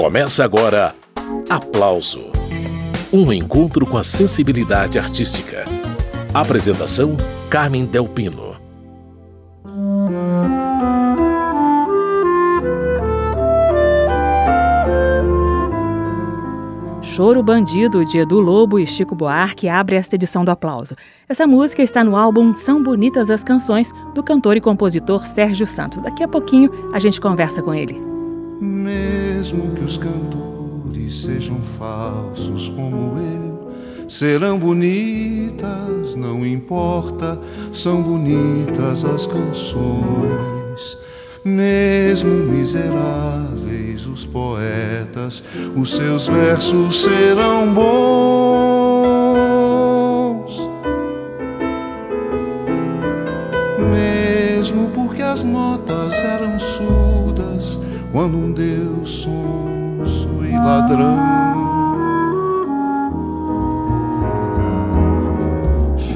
Começa agora Aplauso Um encontro com a sensibilidade artística. Apresentação: Carmen Delpino. Choro Bandido, de Edu Lobo e Chico Buarque, abre esta edição do Aplauso. Essa música está no álbum São Bonitas as Canções, do cantor e compositor Sérgio Santos. Daqui a pouquinho a gente conversa com ele. Mesmo que os cantores sejam falsos como eu, serão bonitas, não importa, são bonitas as canções. Mesmo miseráveis os poetas, os seus versos serão bons. Mesmo porque as notas eram quando um Deus sonso e ladrão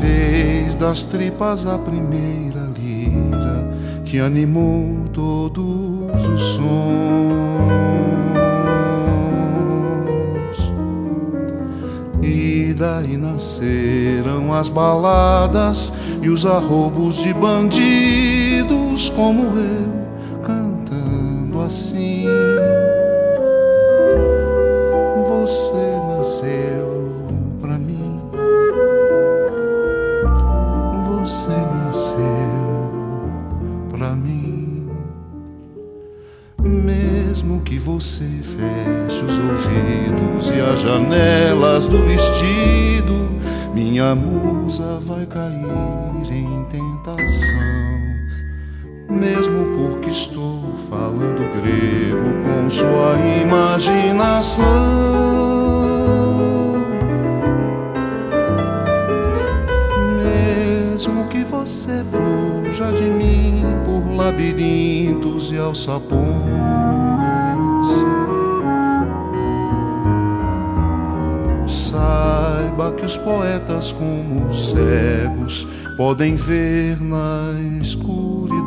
fez das tripas a primeira lira que animou todos os sons. daí nasceram as baladas e os arrobos de bandidos como eu você feche os ouvidos e as janelas do vestido, minha musa vai cair em tentação. Mesmo porque estou falando grego com sua imaginação. Mesmo que você fuja de mim por labirintos e alçapões saiba que os poetas, como os cegos, podem ver na escuridão.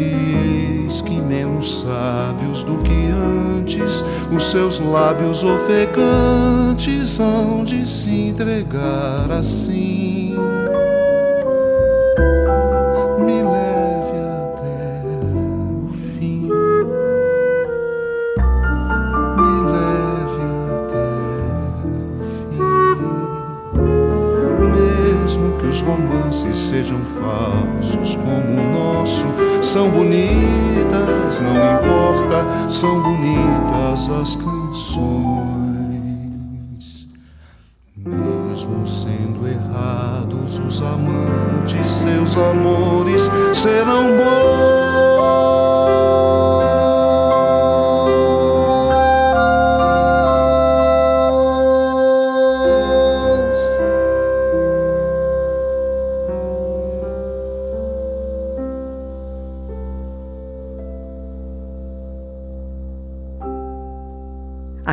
Eis que menos sábios do que antes, os seus lábios ofegantes hão de se entregar assim. Sejam falsos como o nosso. São bonitas, não importa, são bonitas as canções.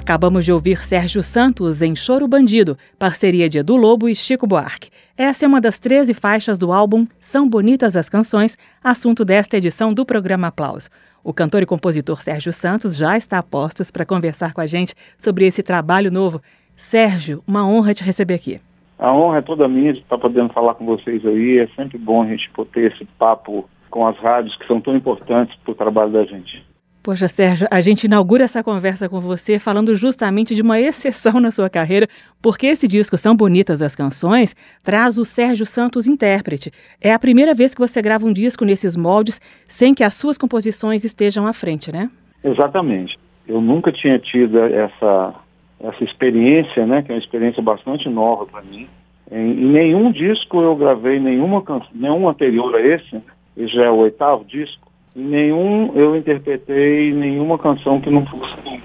Acabamos de ouvir Sérgio Santos em Choro Bandido, parceria de Edu Lobo e Chico Buarque. Essa é uma das 13 faixas do álbum São Bonitas as Canções, assunto desta edição do programa Aplauso. O cantor e compositor Sérgio Santos já está a postos para conversar com a gente sobre esse trabalho novo. Sérgio, uma honra te receber aqui. A honra é toda minha de estar podendo falar com vocês aí. É sempre bom a gente poder esse papo com as rádios que são tão importantes para o trabalho da gente. Poxa, Sérgio, a gente inaugura essa conversa com você falando justamente de uma exceção na sua carreira, porque esse disco São Bonitas as Canções traz o Sérgio Santos intérprete. É a primeira vez que você grava um disco nesses moldes sem que as suas composições estejam à frente, né? Exatamente. Eu nunca tinha tido essa, essa experiência, né, que é uma experiência bastante nova para mim. Em, em, nenhum disco eu gravei nenhuma canção, nenhum anterior a esse, esse já é o oitavo disco nenhum eu interpretei nenhuma canção que não fosse minha.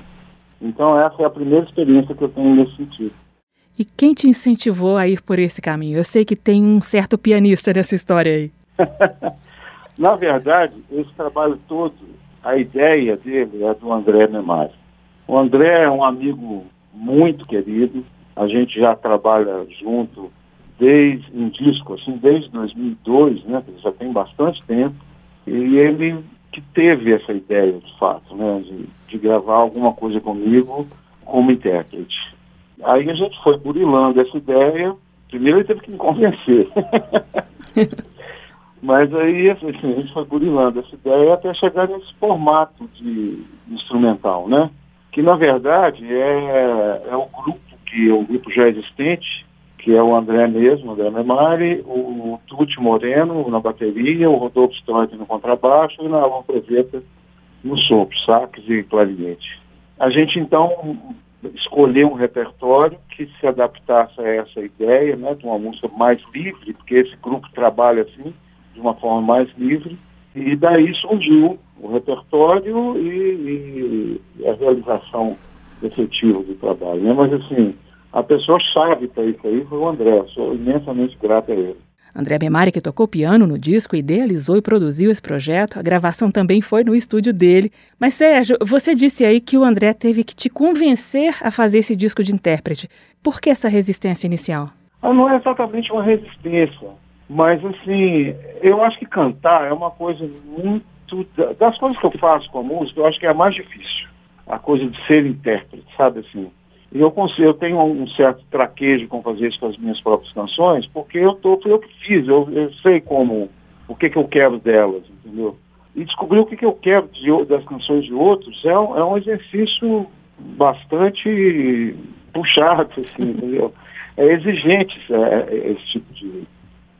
Então essa é a primeira experiência que eu tenho nesse sentido. E quem te incentivou a ir por esse caminho? Eu sei que tem um certo pianista nessa história aí. Na verdade, esse trabalho todo, a ideia dele é do André Memari. O André é um amigo muito querido, a gente já trabalha junto desde um disco, assim, desde 2002, né, já tem bastante tempo. E ele que teve essa ideia, de fato, né, de, de gravar alguma coisa comigo como intérprete. Aí a gente foi burilando essa ideia. Primeiro ele teve que me convencer. Mas aí assim, a gente foi burilando essa ideia até chegar nesse formato de instrumental, né? Que na verdade é, é o grupo que o grupo já existente, que é o André mesmo, André Memari, o Tuti Moreno na bateria, o Rodolfo Storti no contrabaixo e na Alon Preveta no sopro, sax e clarinete. A gente então escolher um repertório que se adaptasse a essa ideia, né, de uma música mais livre, porque esse grupo trabalha assim, de uma forma mais livre, e daí surgiu o repertório e, e a realização efetiva do trabalho. Né? Mas assim, a pessoa chave para isso aí foi o André, sou imensamente grato a ele. André Bemari, que tocou piano no disco, idealizou e produziu esse projeto. A gravação também foi no estúdio dele. Mas, Sérgio, você disse aí que o André teve que te convencer a fazer esse disco de intérprete. Por que essa resistência inicial? Ah, não é exatamente uma resistência, mas, assim, eu acho que cantar é uma coisa muito. Das coisas que eu faço com a música, eu acho que é a mais difícil. A coisa de ser intérprete, sabe assim? E eu, consigo, eu tenho um certo traquejo com fazer isso com as minhas próprias canções, porque eu tô, eu que fiz, eu, eu sei como, o que, que eu quero delas, entendeu? E descobrir o que, que eu quero de, das canções de outros é um, é um exercício bastante puxado, assim, entendeu? É exigente é, é, esse tipo de,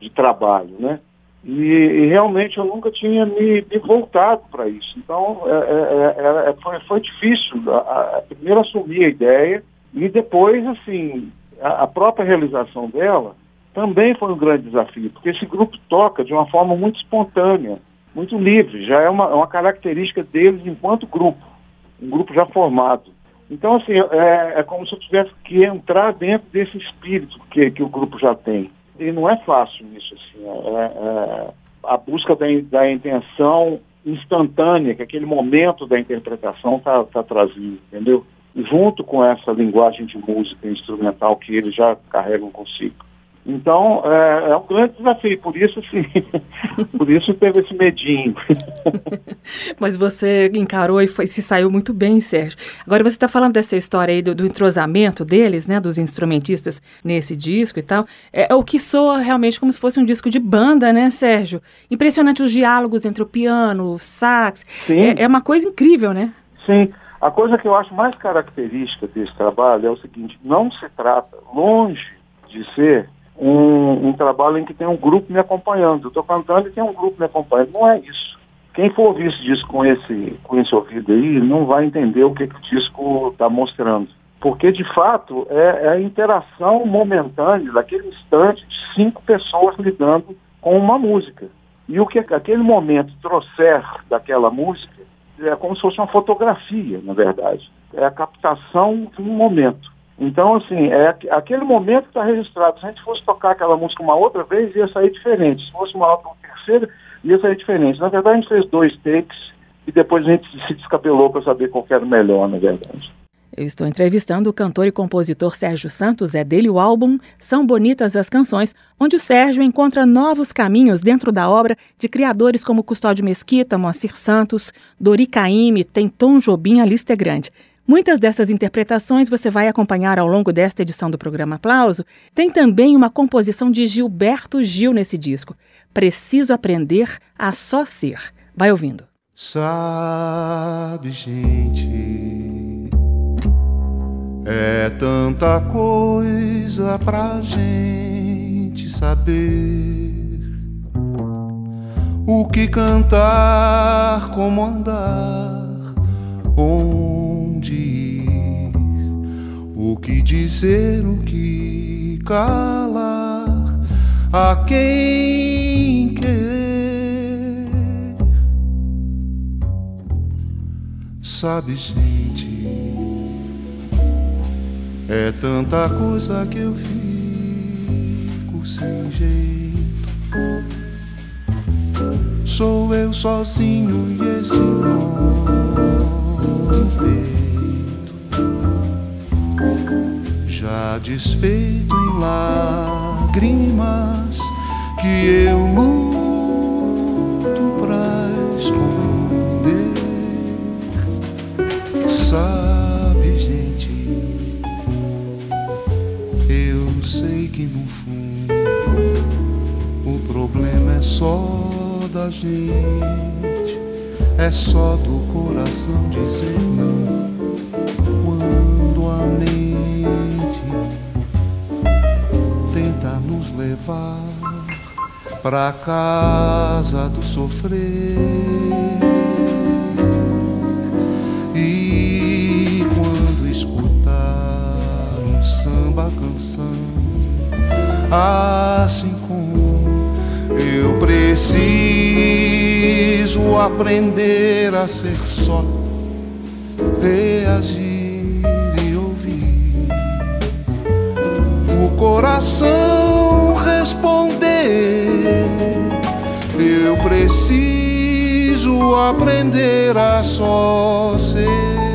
de trabalho, né? E, e, realmente eu nunca tinha me, me voltado para isso. Então é, é, é, foi, foi difícil. A, a, primeiro assumir a ideia, e depois, assim, a, a própria realização dela também foi um grande desafio, porque esse grupo toca de uma forma muito espontânea, muito livre, já é uma, uma característica deles enquanto grupo, um grupo já formado. Então, assim, é, é, como se eu tivesse que entrar dentro desse espírito que, que o grupo já tem. E não é fácil isso, assim, é, é a busca da, da intenção instantânea que aquele momento da interpretação está tá trazendo, entendeu? Junto com essa linguagem de música instrumental que eles já carregam consigo. Então, é, é um grande desafio, por isso, sim, por isso teve esse medinho. Mas você encarou e foi, se saiu muito bem, Sérgio. Agora, você está falando dessa história aí do, do, entrosamento deles, né, dos instrumentistas nesse disco e tal. É, é, o que soa realmente como se fosse um disco de banda, né, Sérgio? Impressionante os diálogos entre o piano, o sax. É, é uma coisa incrível, né? Sim. A coisa que eu acho mais característica desse trabalho é o seguinte: não se trata, longe de ser um, um trabalho em que tem um grupo me acompanhando. Eu estou cantando e tem um grupo me acompanhando. Não é isso. Quem for ouvir esse disco com esse, com esse ouvido aí não vai entender o que, que o disco está mostrando. Porque, de fato, é, é a interação momentânea daquele instante de cinco pessoas lidando com uma música. E o que aquele momento trouxer daquela música é como se fosse uma fotografia, na verdade. É a captação de um momento. Então, assim, é aquele momento que está registrado. Se a gente fosse tocar aquela música uma outra vez, ia sair diferente. Se fosse uma outra terceira, ia sair diferente. Na verdade, a gente fez dois takes e depois a gente se descabelou para saber qual era o melhor, na verdade. Eu estou entrevistando o cantor e compositor Sérgio Santos, é dele o álbum São Bonitas as Canções, onde o Sérgio encontra novos caminhos dentro da obra de criadores como Custódio Mesquita, Moacir Santos, Dori Caymmi, tem Tom Jobim, a lista é grande. Muitas dessas interpretações você vai acompanhar ao longo desta edição do programa Aplauso. Tem também uma composição de Gilberto Gil nesse disco. Preciso aprender a só ser. Vai ouvindo. Sabe, gente é tanta coisa pra gente saber. O que cantar, como andar, onde ir, o que dizer, o que calar, a quem querer. Sabe, gente é tanta coisa que eu fico sem jeito. Sou eu sozinho e esse no peito. Já desfeito em lágrimas que eu luto no fundo o problema é só da gente, é só do coração dizer não quando a mente tenta nos levar pra casa do sofrer. Assim como eu preciso aprender a ser só, reagir e ouvir o coração responder. Eu preciso aprender a só ser.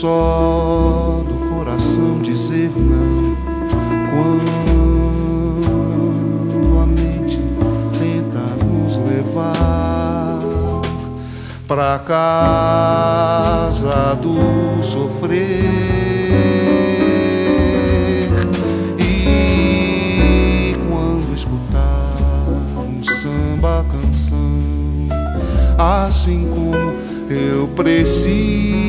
Só do coração dizer não. Quando a mente tenta nos levar pra casa do sofrer. E quando escutar um samba canção, assim como eu preciso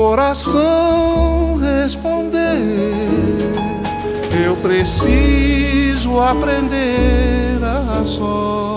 coração responder. Eu preciso aprender a só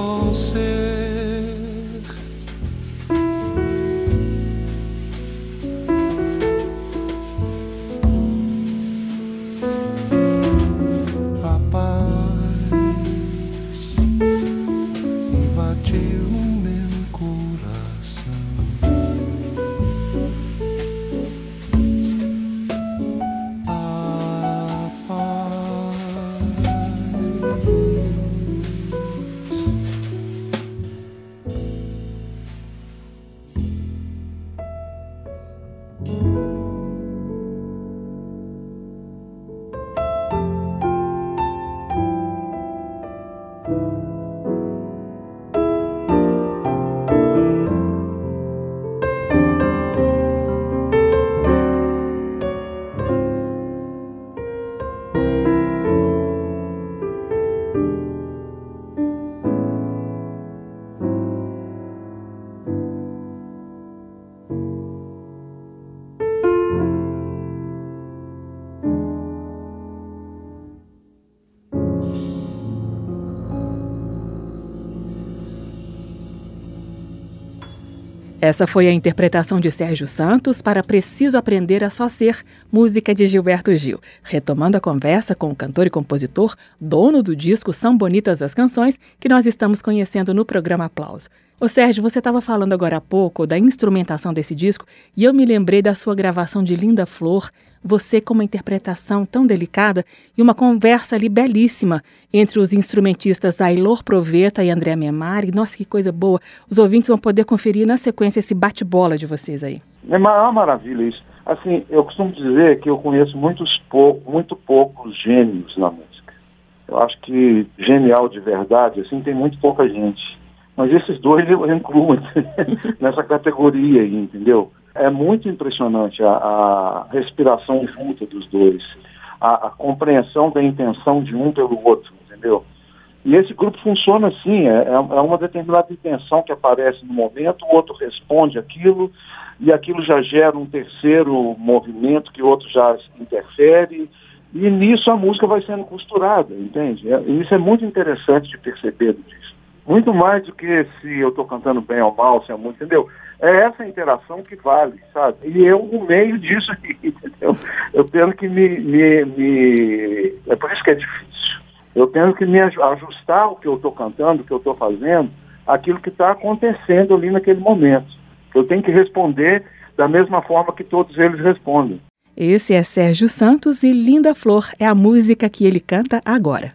Essa foi a interpretação de Sérgio Santos para Preciso Aprender a Só Ser, música de Gilberto Gil. Retomando a conversa com o cantor e compositor, dono do disco São Bonitas as Canções, que nós estamos conhecendo no programa Aplauso. Ô Sérgio, você estava falando agora há pouco da instrumentação desse disco e eu me lembrei da sua gravação de Linda Flor, você com uma interpretação tão delicada e uma conversa ali belíssima entre os instrumentistas Ailor Proveta e André Memari. Nossa, que coisa boa. Os ouvintes vão poder conferir na sequência esse bate-bola de vocês aí. É uma, é maravilha isso. Assim, eu costumo dizer que eu conheço muitos pou, muito poucos gênios na música. Eu acho que genial de verdade, assim, tem muito pouca gente. Mas esses dois eu incluo nessa categoria aí, entendeu? É muito impressionante a, a respiração junta dos dois, a, a, compreensão da intenção de um pelo outro, entendeu? E esse grupo funciona assim, é, é, é uma determinada intenção que aparece no momento, o outro responde aquilo, e aquilo já gera um terceiro movimento que o outro já interfere, e nisso a música vai sendo costurada, entende? É, isso é muito interessante de perceber disso. Muito mais do que se eu estou cantando bem ou mal, se é muito, entendeu? É essa interação que vale, sabe? E eu no meio disso aqui, entendeu? Eu tendo que me, me, me... É por isso que é difícil. Eu tenho que me ajustar o que eu estou cantando, o que eu estou fazendo, aquilo que está acontecendo ali naquele momento. Eu tenho que responder da mesma forma que todos eles respondem. Esse é Sérgio Santos e Linda Flor é a música que ele canta agora.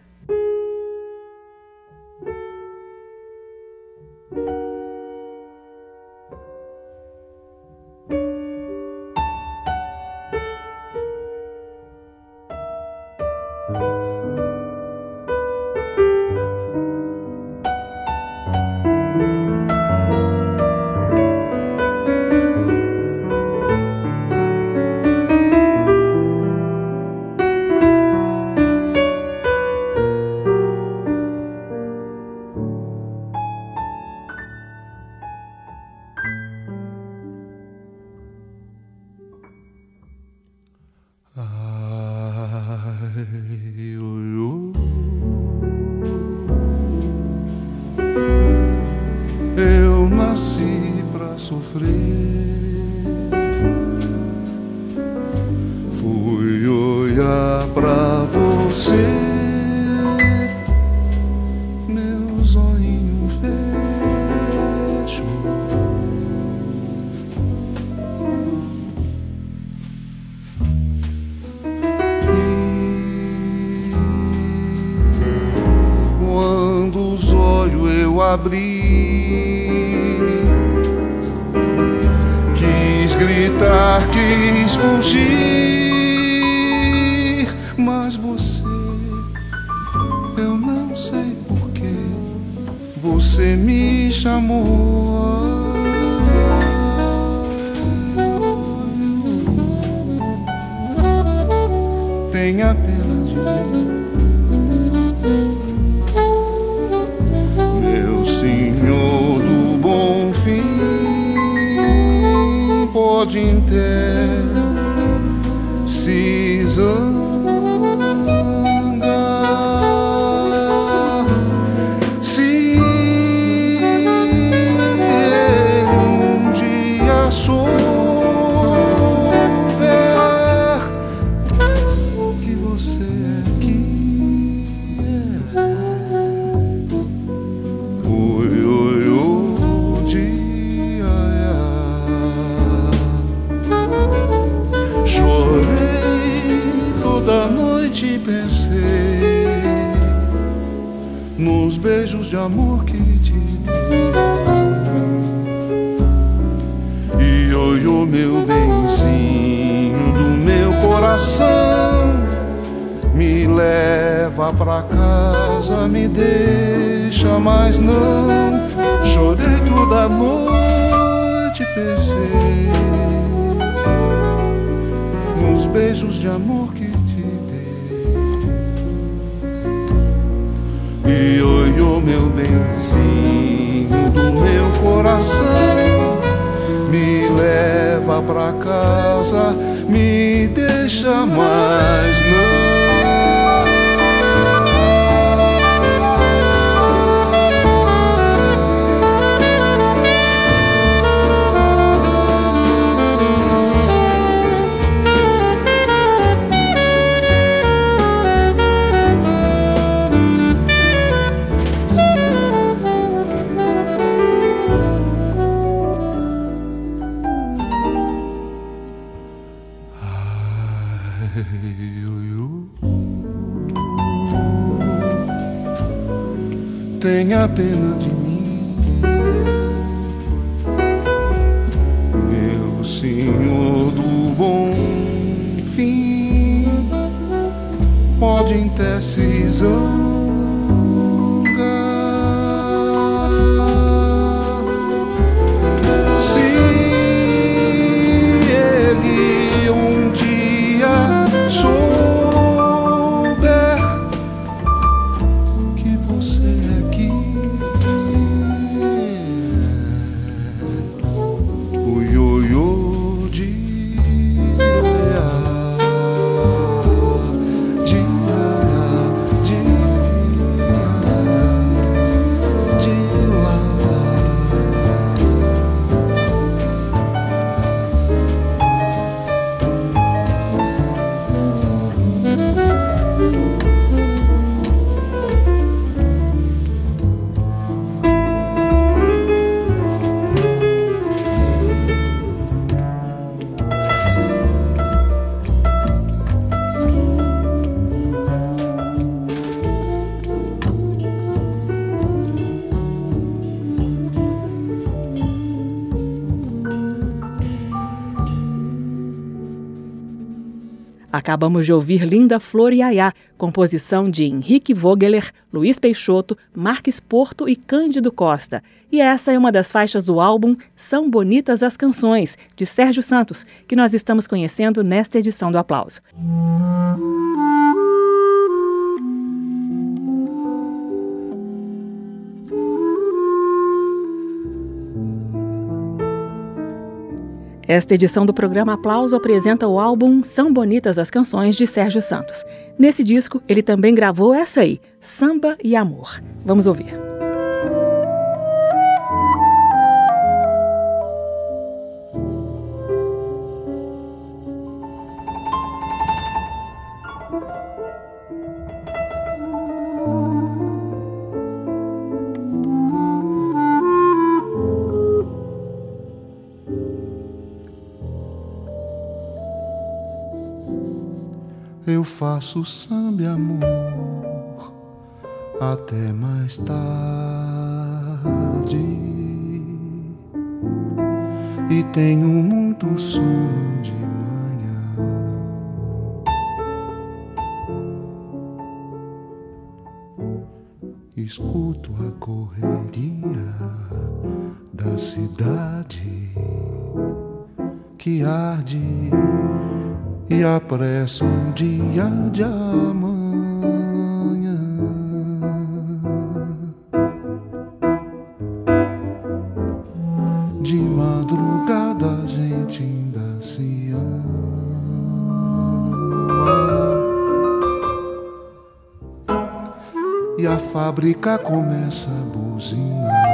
Acabamos de ouvir Linda Flor e Ayá, composição de Henrique Vogeler, Luiz Peixoto, Marques Porto e Cândido Costa. E essa é uma das faixas do álbum São Bonitas as Canções, de Sérgio Santos, que nós estamos conhecendo nesta edição do Aplauso. Esta edição do programa Aplauso apresenta o álbum São Bonitas as Canções de Sérgio Santos. Nesse disco, ele também gravou essa aí, Samba e Amor. Vamos ouvir. Eu faço samba amor até mais tarde. E tenho muito sono de apresso um dia de amanhã. De madrugada a gente ainda se ama. E a fábrica começa a buzinar.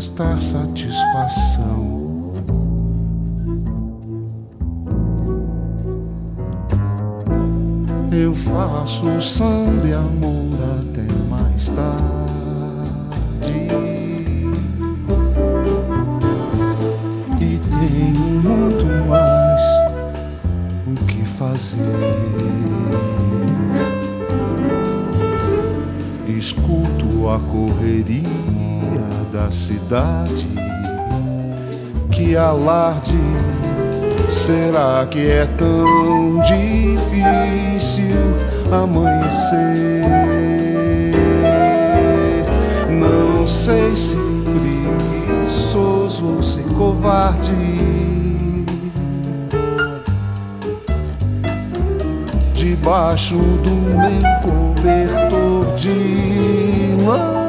Prestar satisfação. eu faço samba e amor correria da cidade que alarde Será que é tão difícil amanhecer? Não sei se preguiçoso ou se covarde. Debaixo do meu cobertor de lã.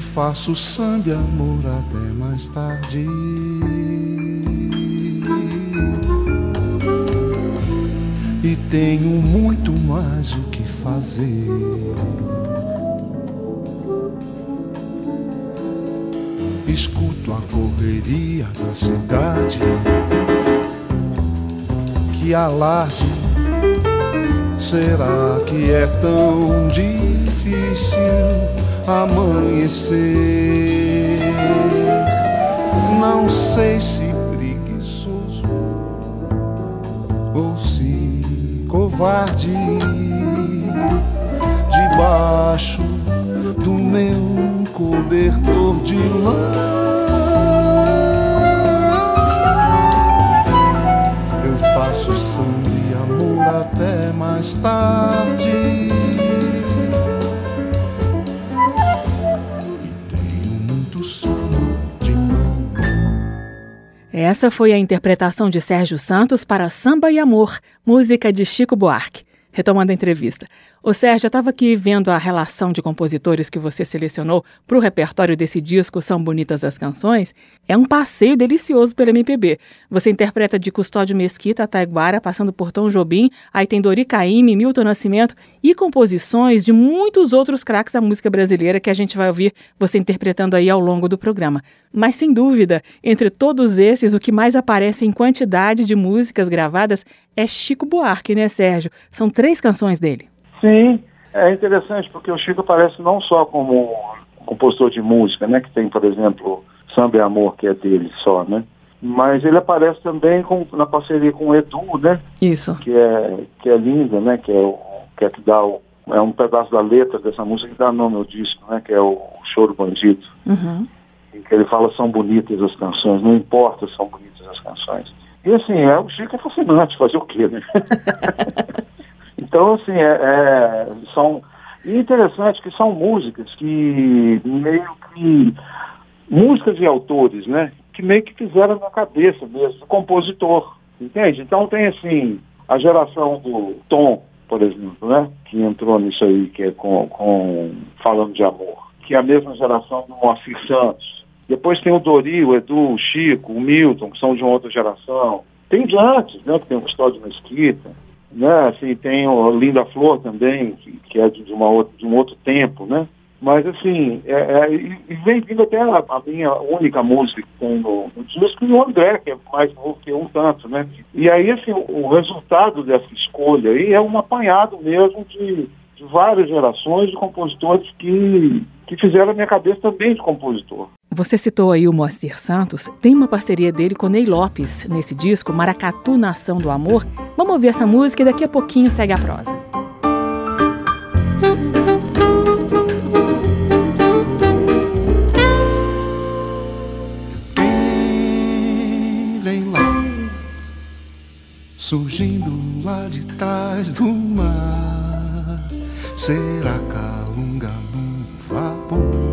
Faço samba amor até mais tarde. E tenho muito mais o que fazer. Escuto a correria da cidade que alarde. Será que é tão difícil amanhecer? Não sei se preguiçoso ou se covarde. Debaixo do meu cobertor de lã Essa foi a interpretação de Sérgio Santos para Samba e Amor, música de Chico Buarque. Retomando a entrevista. O Sérgio, eu estava aqui vendo a relação de compositores que você selecionou para o repertório desse disco São Bonitas as Canções. É um passeio delicioso pelo MPB. Você interpreta de Custódio Mesquita a Taiguara, passando por Tom Jobim, aí tem Dori Caymmi, Milton Nascimento e composições de muitos outros craques da música brasileira que a gente vai ouvir você interpretando aí ao longo do programa. Mas sem dúvida, entre todos esses, o que mais aparece em quantidade de músicas gravadas é Chico Buarque, né, Sérgio? São três canções dele. Sim, é interessante porque o Chico aparece não só como compositor de música, né, que tem, por exemplo, Samba e Amor, que é dele só, né? Mas ele aparece também com, na parceria com o Edu, né? Isso. Que é, que é linda, né? Que é, o, que é que dá o, é um pedaço da letra dessa música que dá nome ao disco, né? Que é o Choro Bandido. Uhum. Em que ele fala são bonitas as canções, não importa são bonitas as canções. E assim, é, o Chico é fascinante, fazer o quê, né? então, assim, é, é, são. E interessante que são músicas que meio que. músicas e autores, né? Que meio que fizeram na cabeça mesmo, do compositor. Entende? Então tem assim, a geração do Tom, por exemplo, né? Que entrou nisso aí, que é com, com falando de amor. Que é a mesma geração do Moacir Santos depois tem o Dori, o Edu, o Chico, o Milton, que são de uma outra geração. Tem de antes, né, que tem o Custódio Mesquita, né, assim, tem o Linda Flor também, que, que é de, uma outra, de um outro tempo, né. Mas, assim, é, é, e vem vindo até a, a, minha única música disco, e o André, que é mais novo que um tanto, né. E aí, assim, o, o resultado dessa escolha aí é um apanhado mesmo de, de várias gerações de compositores que, que fizeram a minha cabeça também de compositor. Você citou aí o Moacir Santos, tem uma parceria dele com Ney Lopes nesse disco, Maracatu Nação do Amor. Vamos ouvir essa música e daqui a pouquinho segue a prosa. Vem lá, surgindo lá de trás do mar, será calunga no vapor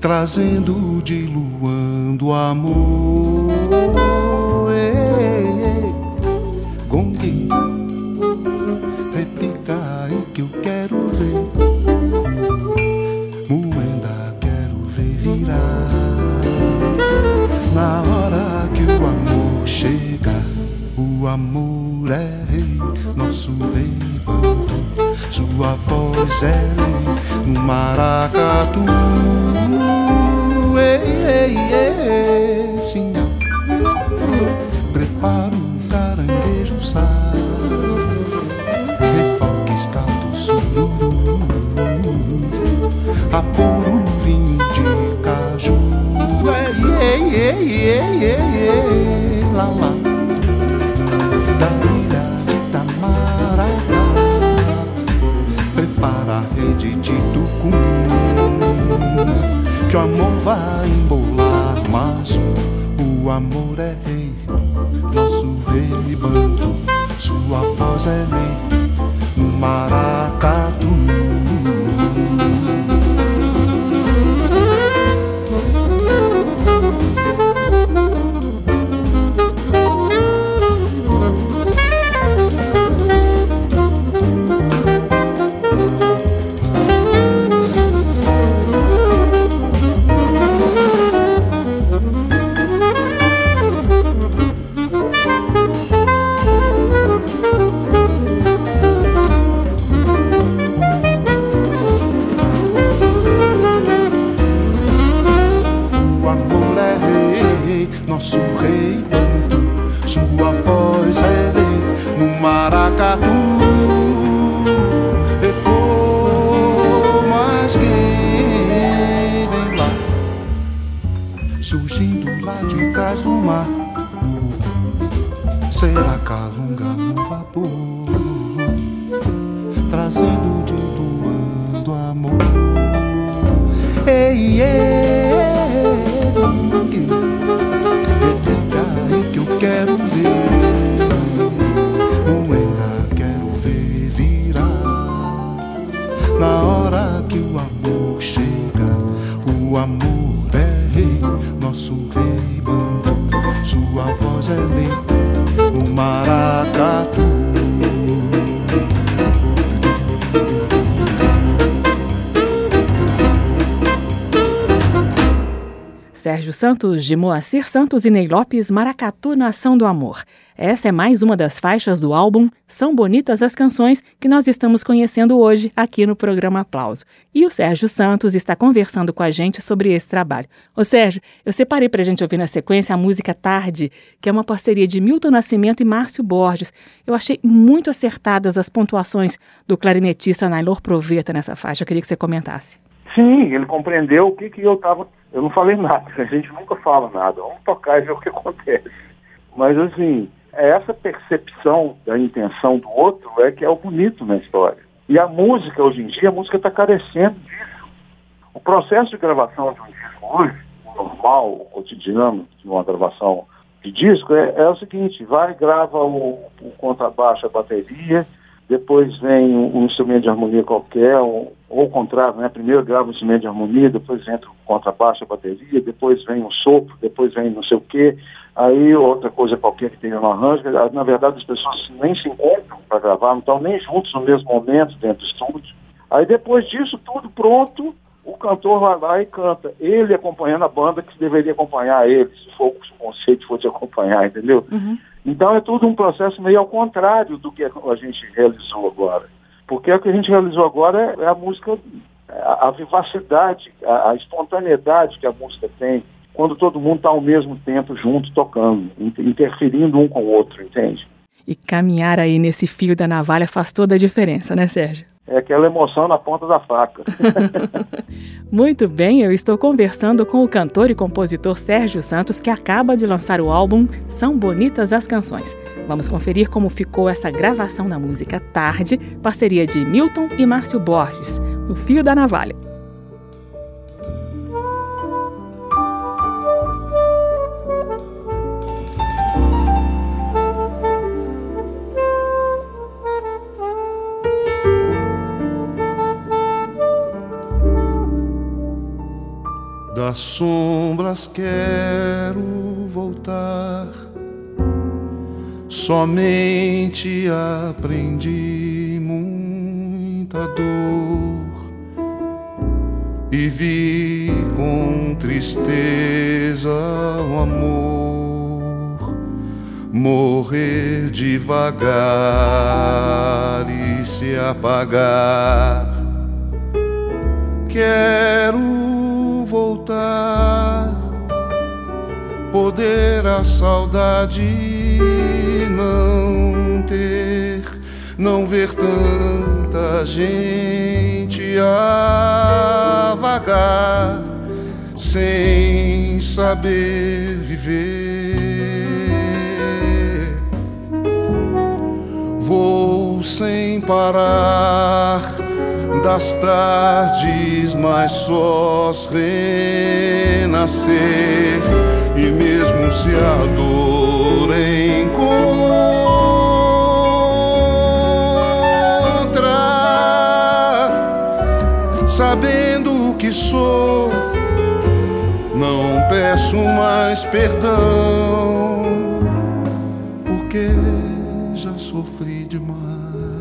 trazendo diluando amor. Ei, ei, gongue, repica aí que eu quero ver. Moenda, quero ver virar. Na hora que o amor chega, o amor é rei, nosso rei. Sua voz é no maracatu ei, ei, ei, sim. Preparo o caranguejo sá, refoque escaldo sururu, apuro um vinho de caju, ei, ei, ei, ei, ei, ei, lá, lá. Sérgio Santos, de Moacir Santos e Ney Lopes, Maracatu Nação do Amor. Essa é mais uma das faixas do álbum São Bonitas as Canções que nós estamos conhecendo hoje aqui no programa Aplauso. E o Sérgio Santos está conversando com a gente sobre esse trabalho. Ô Sérgio, eu separei para a gente ouvir na sequência a música Tarde, que é uma parceria de Milton Nascimento e Márcio Borges. Eu achei muito acertadas as pontuações do clarinetista Nailor Proveta nessa faixa. Eu queria que você comentasse. Sim, ele compreendeu o que, que eu estava. Eu não falei nada, a gente nunca fala nada. Vamos tocar e ver o que acontece. Mas, assim, é essa percepção da intenção do outro é que é o bonito na história. E a música, hoje em dia, a música está carecendo disso. O processo de gravação de um disco hoje, o normal, o cotidiano de uma gravação de disco, é, é o seguinte: vai, grava o, o contrabaixo, a bateria depois vem um, instrumento de harmonia qualquer, ou, ou o contrário, né? Primeiro grava um instrumento de harmonia, depois entra o contrabaixo, a bateria, depois vem um sopro, depois vem não sei o quê, aí outra coisa qualquer que tenha no arranjo. Na verdade, as pessoas nem se encontram para gravar, não estão nem juntos no mesmo momento dentro do estúdio. Aí depois disso tudo pronto, o cantor vai lá e canta. Ele acompanhando a banda que deveria acompanhar ele, se for o conceito for de acompanhar, entendeu? Uhum. Então é tudo um processo meio ao contrário do que a gente realizou agora. Porque o que a gente realizou agora é a música, a, a vivacidade, a, a, espontaneidade que a música tem, quando todo mundo está ao mesmo tempo junto tocando, interferindo um com o outro, entende? E caminhar aí nesse fio da navalha faz toda a diferença, né, Sérgio? é aquela emoção na ponta da faca. Muito bem, eu estou conversando com o cantor e compositor Sérgio Santos, que acaba de lançar o álbum São Bonitas as Canções. Vamos conferir como ficou essa gravação da música Tarde, parceria de Milton e Márcio Borges, no Fio da Navalha. Das sombras quero voltar. Somente aprendi muita dor e vi com tristeza o amor morrer devagar e se apagar. Quero voltar, poder a saudade não ter, não ver tanta gente a vagar sem saber viver. Vou sem parar das tardes mais sós renascer e mesmo se a dor encontrar, sabendo o que sou, não peço mais perdão, porque já sofri demais.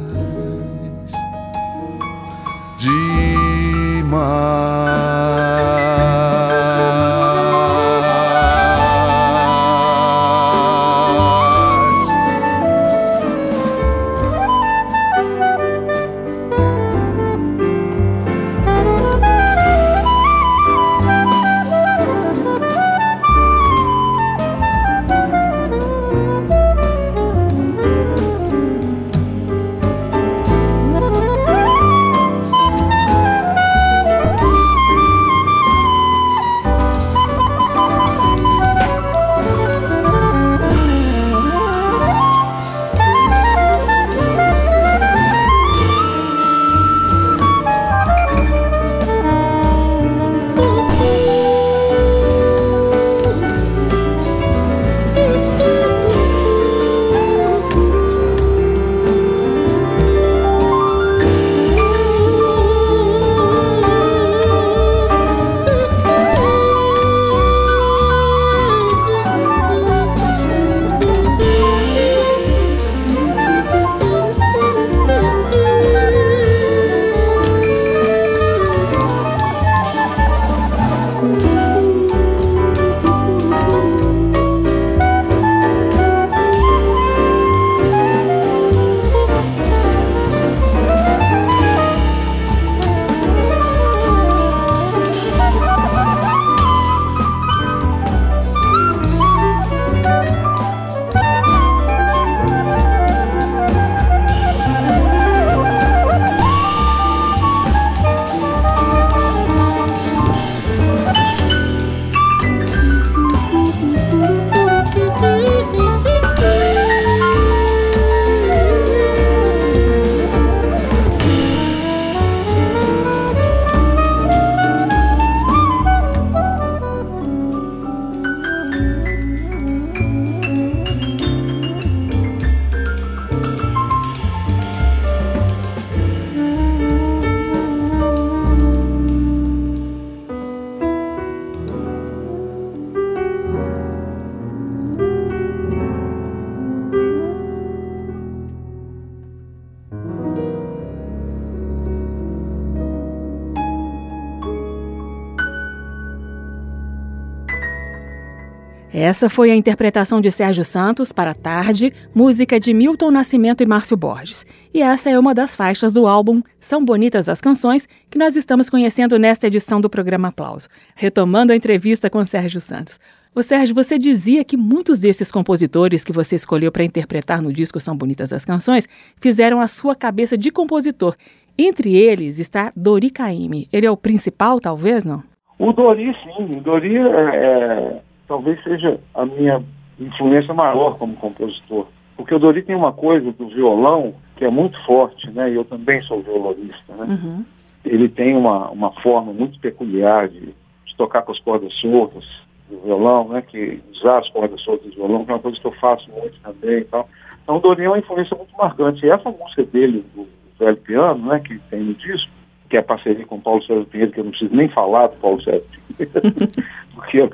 Essa foi a interpretação de Sérgio Santos para Tarde, música de Milton Nascimento e Márcio Borges. E essa é uma das faixas do álbum São Bonitas as Canções que nós estamos conhecendo nesta edição do programa Aplauso. Retomando a entrevista com Sérgio Santos. O Sérgio, você dizia que muitos desses compositores que você escolheu para interpretar no disco São Bonitas as Canções fizeram a sua cabeça de compositor. Entre eles está Dori Caymmi. Ele é o principal, talvez, não? O Dori, sim. O Dori é, é talvez seja a minha influência maior como compositor. Porque o Dori tem uma coisa do violão que é muito forte, né? E eu também sou violonista, né? Uhum. Ele tem uma, uma forma muito peculiar de, de tocar com as cordas soltas do violão, né? Que usar as cordas soltas do violão, que é uma coisa que eu faço muito também e tal. Então o Dori é uma influência muito marcante. E essa música dele, do velho piano, né? Que tem no disco, que é a parceria com o Paulo César Pinheiro, que eu não preciso nem falar do Paulo César Pinheiro, porque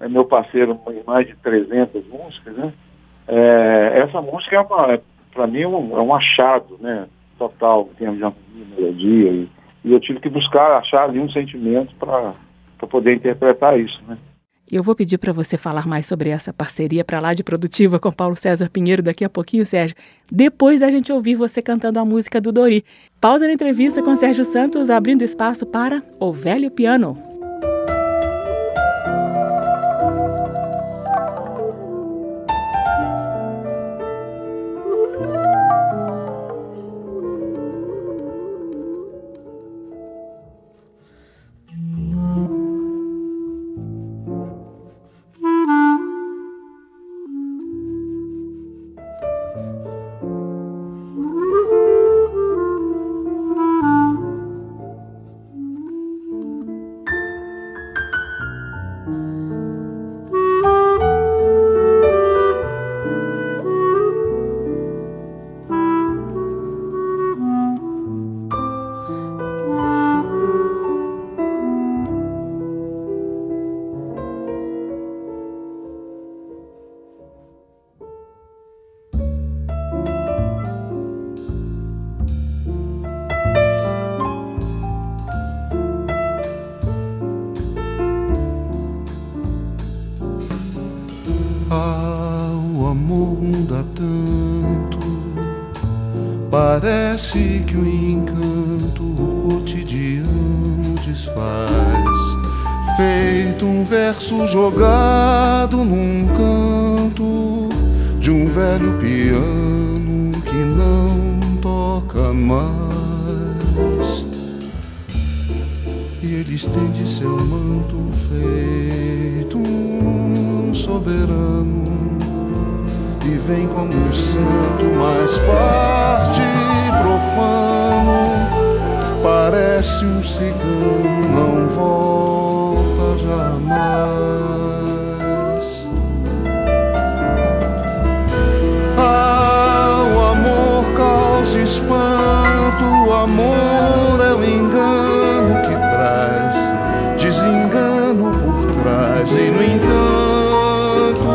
é meu parceiro em mais de 300 músicas, né? É, essa música é uma, para mim, é um, é um achado, né? Total, em termos harmonia, melodia, e, e eu tive que buscar achar ali um sentimento para poder interpretar isso, né? Eu vou pedir para você falar mais sobre essa parceria para lá de produtiva com Paulo César Pinheiro daqui a pouquinho, Sérgio. Depois da gente ouvir você cantando a música do Dori. Pausa na entrevista com Sérgio Santos, abrindo espaço para O Velho Piano. De um velho piano que não toca mais. E ele estende seu manto feito um soberano e vem como um santo, mas parte profano. Parece um cigano, não volta jamais. Espanto, o amor é o engano que traz desengano por trás, e no entanto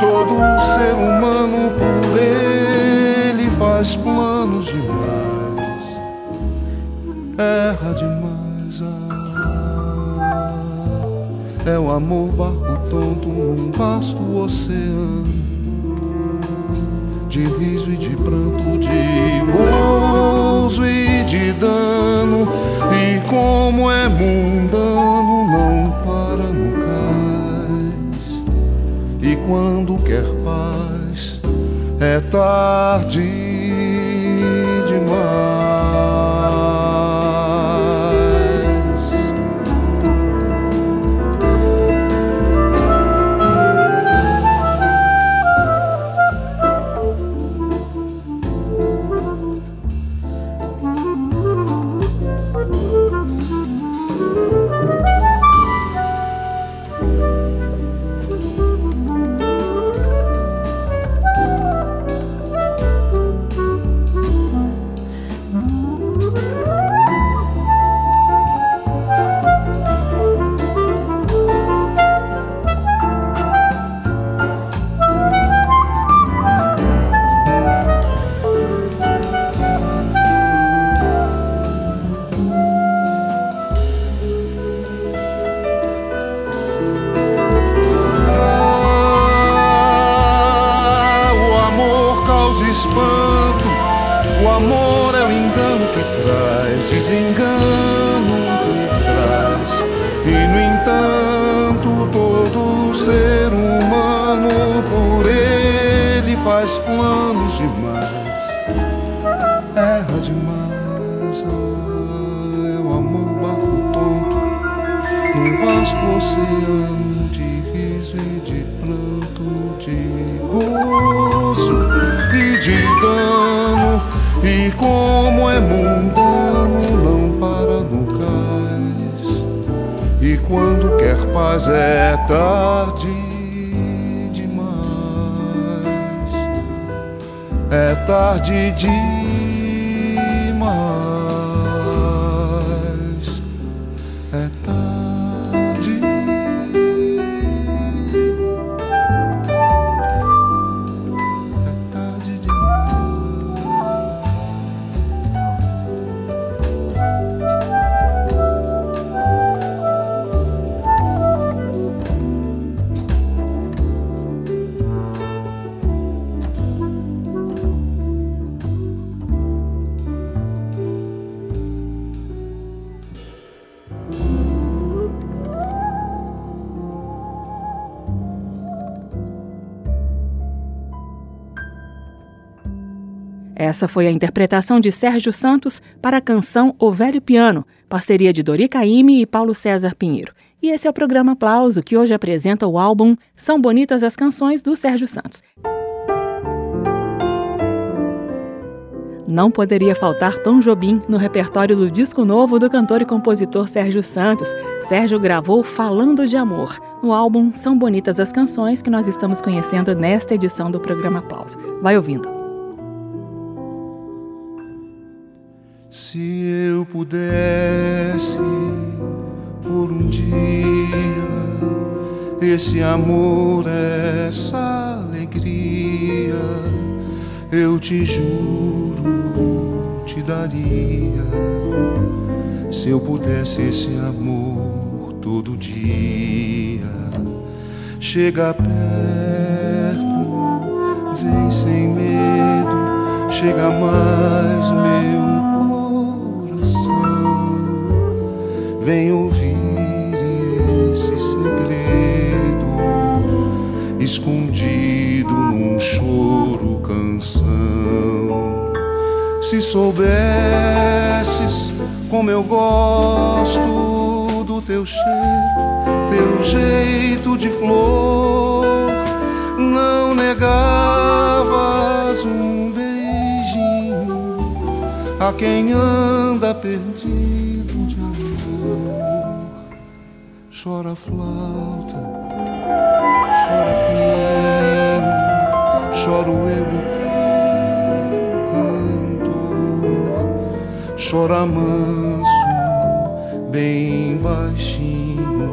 todo ser humano por ele faz planos demais, erra demais. Ah, é o amor barco tonto num vasto oceano de riso e de pranto, de gozo e de dano. E como é mundano, não para no cais. E quando quer paz, é tarde Essa foi a interpretação de Sérgio Santos para a canção O Velho Piano, parceria de Dori Caymmi e Paulo César Pinheiro. E esse é o programa Aplauso, que hoje apresenta o álbum São Bonitas as Canções do Sérgio Santos. Não poderia faltar Tom Jobim no repertório do disco novo do cantor e compositor Sérgio Santos. Sérgio gravou Falando de Amor, no álbum São Bonitas as Canções, que nós estamos conhecendo nesta edição do programa Aplauso. Vai ouvindo. Se eu pudesse por um dia esse amor, essa alegria, eu te juro, te daria. Se eu pudesse esse amor todo dia, chega perto, vem sem medo, chega mais meu Vem ouvir esse segredo escondido num choro canção. Se soubesses como eu gosto do teu cheiro, teu jeito de flor, não negavas um beijinho a quem anda perdido chora flauta, chora pino, choro eu o teu canto, chora manso, bem baixinho,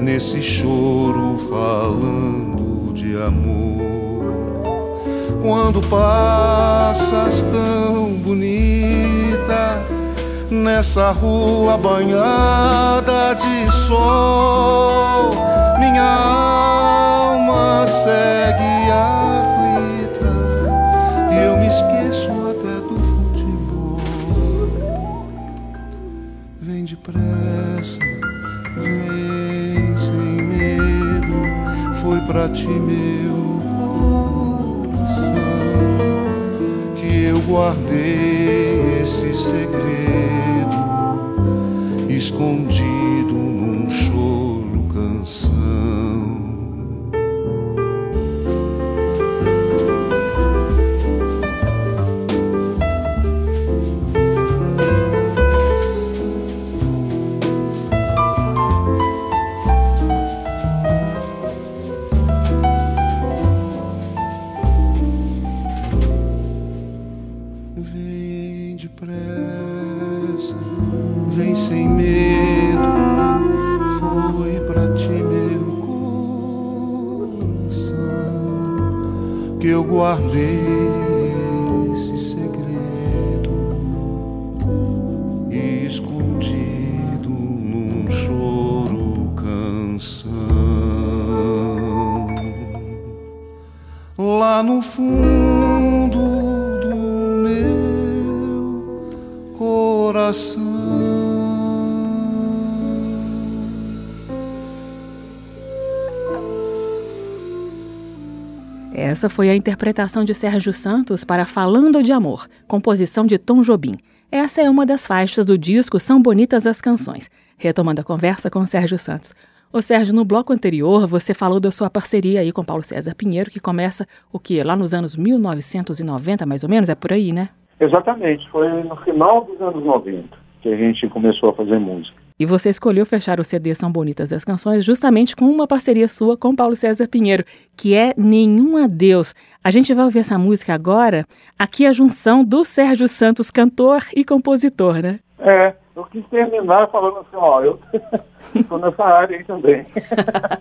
nesse choro falando de amor. Quando passas tão bonita nessa rua banhada sol. Minha alma segue aflita e eu me esqueço até do futebol. Vem depressa, vem sem medo, foi pra ti meu coração que eu guardei esse segredo escondido coração. Essa foi a interpretação de Sérgio Santos para Falando de Amor, composição de Tom Jobim. Essa é uma das faixas do disco São Bonitas as Canções. Retomando a conversa com Sérgio Santos. Ô Sérgio, no bloco anterior você falou da sua parceria aí com Paulo César Pinheiro, que começa o que? Lá nos anos 1990, mais ou menos? É por aí, né? Exatamente, foi no final dos anos 90 que a gente começou a fazer música. E você escolheu fechar o CD São Bonitas as Canções justamente com uma parceria sua com Paulo César Pinheiro, que é Nenhum Adeus. A gente vai ouvir essa música agora. Aqui é a junção do Sérgio Santos, cantor e compositor, né? É, eu quis terminar falando assim, ó, eu estou nessa área aí também.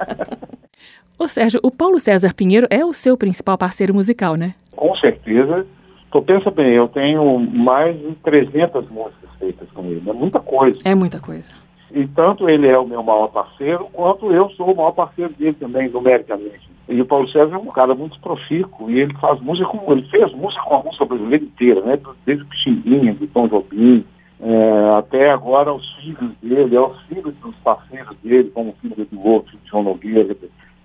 Ô Sérgio, o Paulo César Pinheiro é o seu principal parceiro musical, né? Com certeza. Então, pensa bem, eu tenho mais de 300 músicas feitas com ele. É muita coisa. É muita coisa. E tanto ele é o meu maior parceiro, quanto eu sou o maior parceiro dele também, numericamente. E o Paulo César é um cara muito profícuo e ele faz música como ele fez música com a música brasileira inteira, né? Desde o Pichimbinha, do Tom Jobim, é, até agora os filhos dele, é os filhos dos parceiros dele, como o filho do outro, João Nogueira.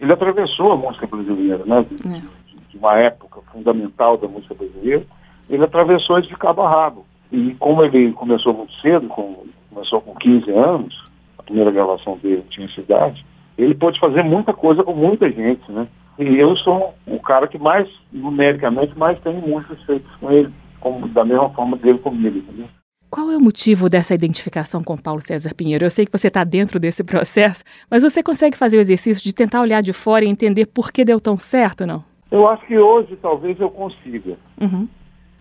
Ele atravessou a música brasileira, né? É. uma época fundamental da música brasileira. Ele atravessou de cabo a rabo. E como ele começou muito cedo, com, começou com 15 anos, a primeira gravação dele tinha essa idade, ele pôde fazer muita coisa com muita gente, né? E eu sou o cara que mais, numericamente, mais tem músicas feitas com ele, como, da mesma forma dele comigo, entendeu? Qual é o motivo dessa identificação com Paulo César Pinheiro? Eu sei que você está dentro desse processo, mas você consegue fazer o exercício de tentar olhar de fora e entender por que deu tão certo, não? Eu acho que hoje talvez eu consiga. Uhum.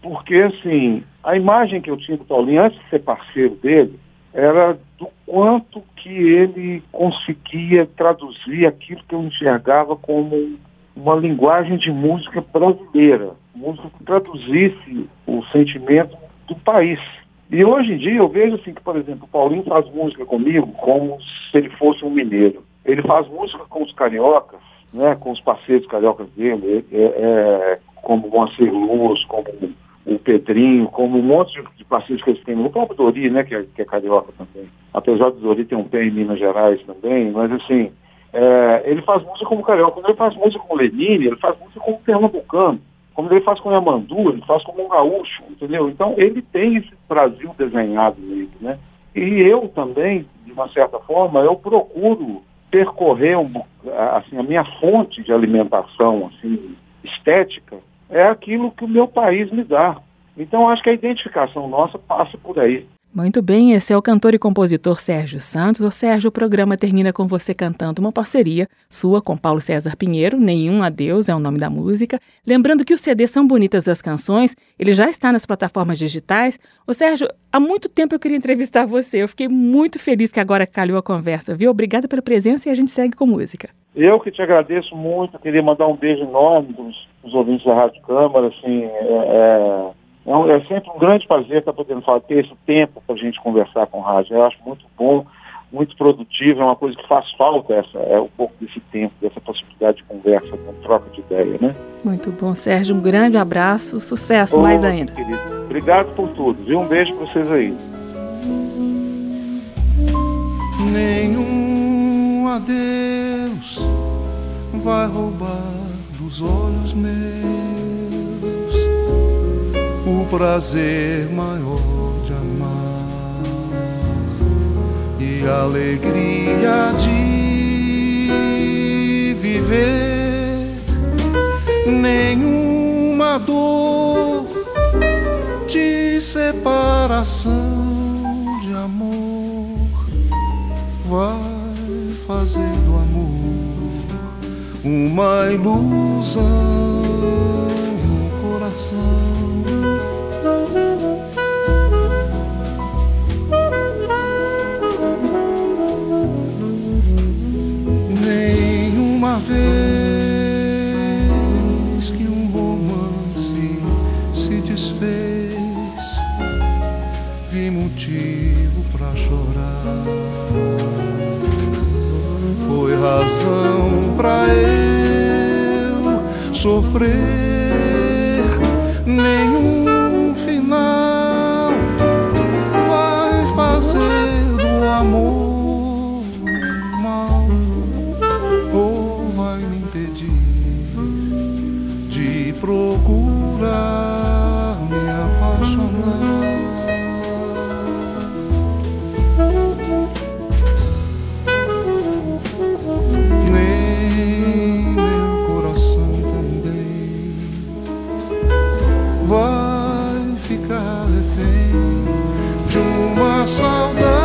Porque, assim, a imagem que eu tinha do Paulinho antes de ser parceiro dele era do quanto que ele conseguia traduzir aquilo que eu enxergava como uma linguagem de música brasileira, música que traduzisse o sentimento do país. E hoje em dia eu vejo assim que, por exemplo, o Paulinho faz música comigo como se ele fosse um mineiro. Ele faz música com os cariocas, né, com os parceiros cariocas dele, é, é, como Moacir Luz, como o Pedrinho, como um monte de, parceiros que eles têm. O próprio Dori, né, que é, que é carioca também. Apesar do Dori ter um pé em Minas Gerais também, mas assim, é, ele faz música como carioca. Quando ele faz música com Lenine, ele faz música como pernambucano. Como ele faz com Yamandu, ele faz como um gaúcho, entendeu? Então ele tem esse Brasil desenhado nele, né? E eu também, de uma certa forma, eu procuro percorrer assim, a minha fonte de alimentação assim, estética é aquilo que o meu país me dá. Então acho que a identificação nossa passa por aí. Muito bem, esse é o cantor e compositor Sérgio Santos. O Sérgio, o programa termina com você cantando uma parceria sua com Paulo César Pinheiro, Nenhum Adeus é o nome da música. Lembrando que o CD São Bonitas as Canções, ele já está nas plataformas digitais. O Sérgio, há muito tempo eu queria entrevistar você. Eu fiquei muito feliz que agora calhou a conversa, viu? Obrigada pela presença e a gente segue com música. Eu que te agradeço muito, queria mandar um beijo enorme dos, dos ouvintes da Rádio Câmara, assim, é, é é, é sempre um grande prazer estar podendo falar, ter esse tempo para a gente conversar com o rádio. Eu acho muito bom, muito produtivo, é uma coisa que faz falta, essa, é um pouco desse tempo, dessa possibilidade de conversa, de troca de ideia, né? Muito bom, Sérgio. Um grande abraço, sucesso mais ainda. Querido. Obrigado por tudo, viu? Um beijo para vocês aí. Nenhum adeus vai roubar dos olhos meus prazer maior de amar e a alegria de viver. Nenhuma dor de separação de amor vai fazer do amor uma ilusão no coração. Nenhuma vez que um romance se desfez, vi motivo para chorar. Foi razão para eu sofrer nenhum vai ficar refém de uma saudade.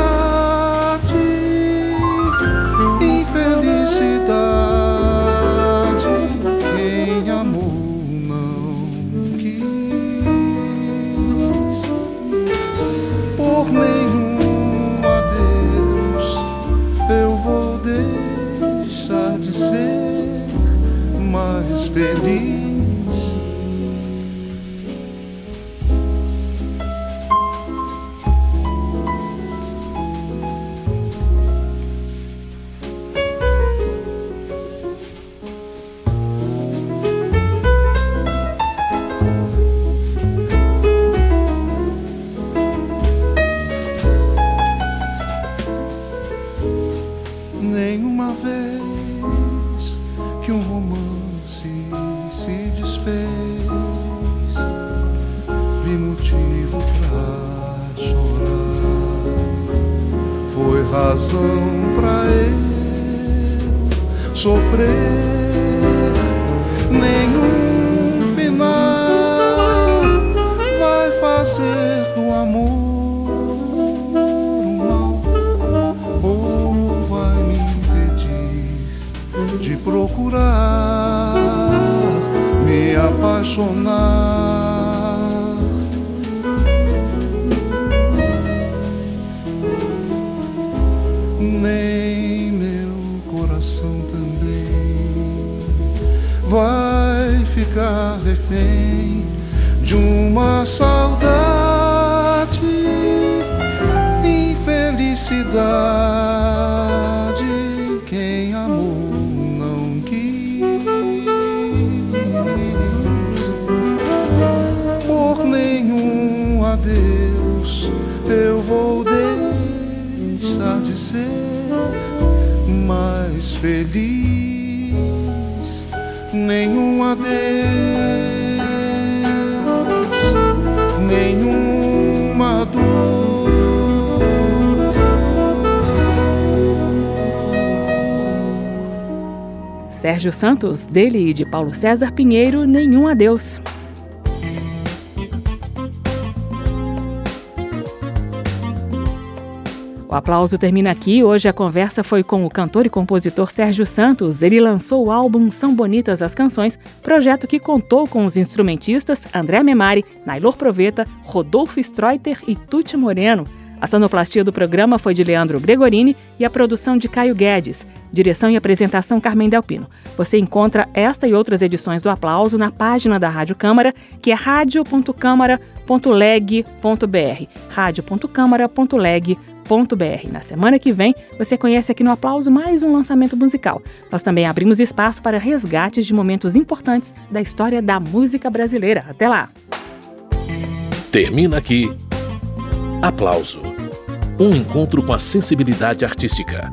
cidade quem amou não quis. Por nenhum adeus eu vou deixar de ser mais feliz. Nenhum adeus. Sérgio Santos, dele e de Paulo César Pinheiro, Nenhum Adeus. O aplauso termina aqui. Hoje a conversa foi com o cantor e compositor Sérgio Santos. Ele lançou o álbum São Bonitas as Canções, projeto que contou com os instrumentistas André Memari, Nailor Proveta, Rodolfo Streuter e Tuti Moreno. A sonoplastia do programa foi de Leandro Gregorini e a produção de Caio Guedes. Direção e apresentação Carmen Delpino. Você encontra esta e outras edições do Aplauso na página da Rádio Câmara, que é radio.câmara.leg.br. radio.câmara.leg.br. Na semana que vem, você conhece aqui no Aplauso mais um lançamento musical. Nós também abrimos espaço para resgates de momentos importantes da história da música brasileira. Até lá! Termina aqui. Aplauso. Um encontro com a sensibilidade artística